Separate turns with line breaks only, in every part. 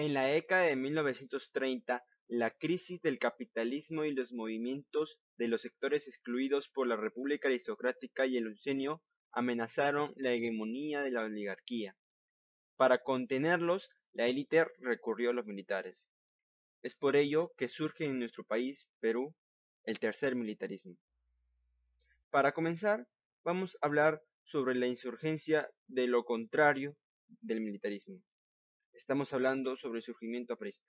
En la década de 1930, la crisis del capitalismo y los movimientos de los sectores excluidos por la República aristocrática y el Lucenio amenazaron la hegemonía de la oligarquía. Para contenerlos, la élite recurrió a los militares. Es por ello que surge en nuestro país, Perú, el tercer militarismo. Para comenzar, vamos a hablar sobre la insurgencia de lo contrario del militarismo. Estamos hablando sobre el surgimiento aprista.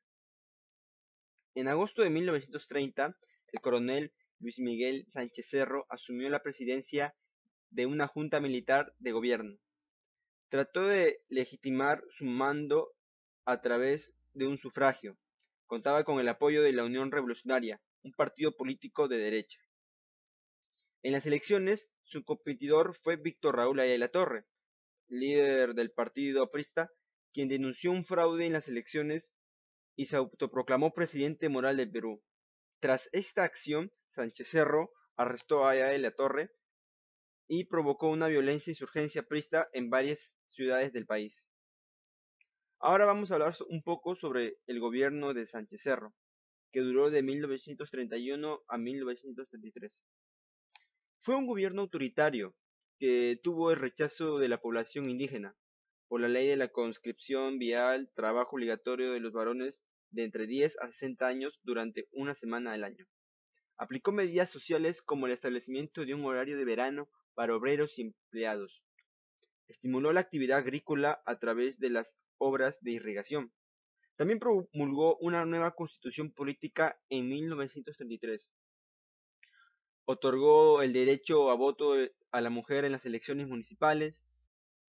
En agosto de 1930, el coronel Luis Miguel Sánchez Cerro asumió la presidencia de una junta militar de gobierno. Trató de legitimar su mando a través de un sufragio. Contaba con el apoyo de la Unión Revolucionaria, un partido político de derecha. En las elecciones, su competidor fue Víctor Raúl Ayala Torre, líder del partido aprista, quien denunció un fraude en las elecciones y se autoproclamó presidente moral del Perú. Tras esta acción, Sánchez Cerro arrestó a Ayala Torre y provocó una violencia insurgencia aprista en varias ciudades del país. Ahora vamos a hablar un poco sobre el gobierno de Sánchez Cerro, que duró de 1931 a 1933. Fue un gobierno autoritario que tuvo el rechazo de la población indígena por la ley de la conscripción vial, trabajo obligatorio de los varones de entre 10 a 60 años durante una semana al año. Aplicó medidas sociales como el establecimiento de un horario de verano para obreros y empleados. Estimuló la actividad agrícola a través de las obras de irrigación. También promulgó una nueva constitución política en 1933. Otorgó el derecho a voto a la mujer en las elecciones municipales.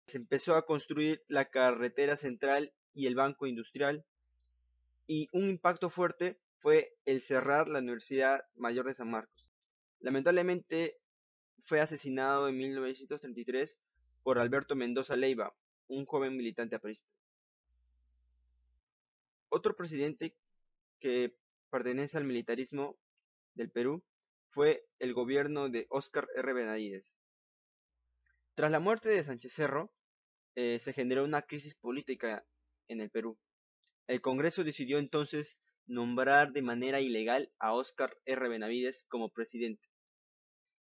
Se empezó a construir la carretera central y el banco industrial. Y un impacto fuerte fue el cerrar la Universidad Mayor de San Marcos. Lamentablemente fue asesinado en 1933 por Alberto Mendoza Leiva, un joven militante aprista. Otro presidente que pertenece al militarismo del Perú fue el gobierno de Óscar R. Benavides. Tras la muerte de Sánchez Cerro, eh, se generó una crisis política en el Perú. El Congreso decidió entonces nombrar de manera ilegal a Óscar R. Benavides como presidente.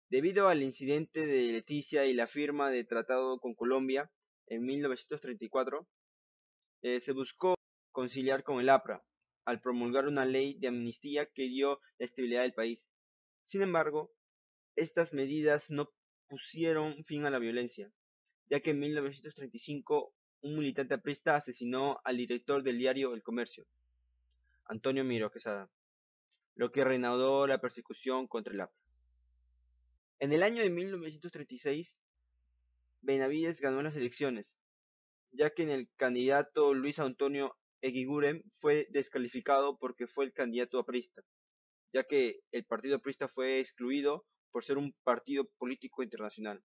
Debido al incidente de Leticia y la firma de tratado con Colombia en 1934, eh, se buscó conciliar con el APRA, al promulgar una ley de amnistía que dio la estabilidad del país. Sin embargo, estas medidas no pusieron fin a la violencia, ya que en 1935 un militante aprista asesinó al director del diario El Comercio, Antonio Miro Quesada, lo que reanudó la persecución contra el APRA. En el año de 1936, Benavides ganó las elecciones, ya que en el candidato Luis Antonio Eguiguren fue descalificado porque fue el candidato aprista, ya que el partido aprista fue excluido por ser un partido político internacional.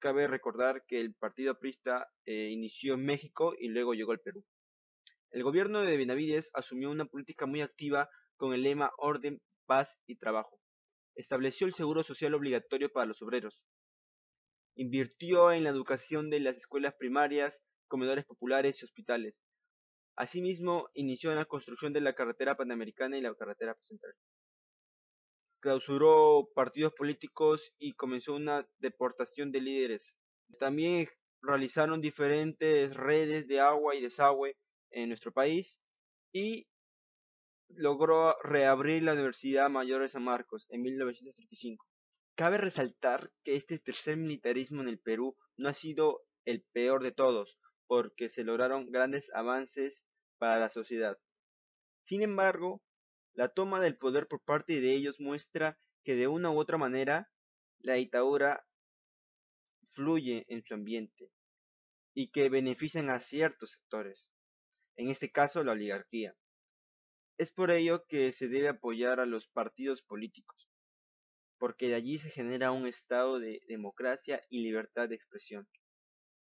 Cabe recordar que el partido aprista eh, inició en México y luego llegó al Perú. El gobierno de Benavides asumió una política muy activa con el lema orden, paz y trabajo. Estableció el seguro social obligatorio para los obreros. Invirtió en la educación de las escuelas primarias, comedores populares y hospitales. Asimismo, inició la construcción de la carretera panamericana y la carretera central. Clausuró partidos políticos y comenzó una deportación de líderes. También realizaron diferentes redes de agua y desagüe en nuestro país y logró reabrir la Universidad Mayor de San Marcos en 1935. Cabe resaltar que este tercer militarismo en el Perú no ha sido el peor de todos, porque se lograron grandes avances para la sociedad. Sin embargo, la toma del poder por parte de ellos muestra que de una u otra manera la dictadura fluye en su ambiente y que benefician a ciertos sectores, en este caso la oligarquía. Es por ello que se debe apoyar a los partidos políticos, porque de allí se genera un estado de democracia y libertad de expresión.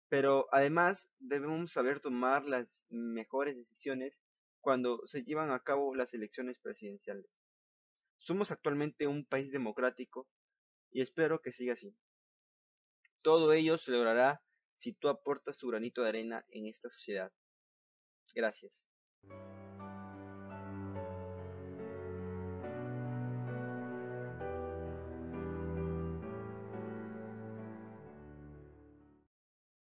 Pero además debemos saber tomar las mejores decisiones cuando se llevan a cabo las elecciones presidenciales. Somos actualmente un país democrático y espero que siga así. Todo ello se logrará si tú aportas tu granito de arena en esta sociedad. Gracias.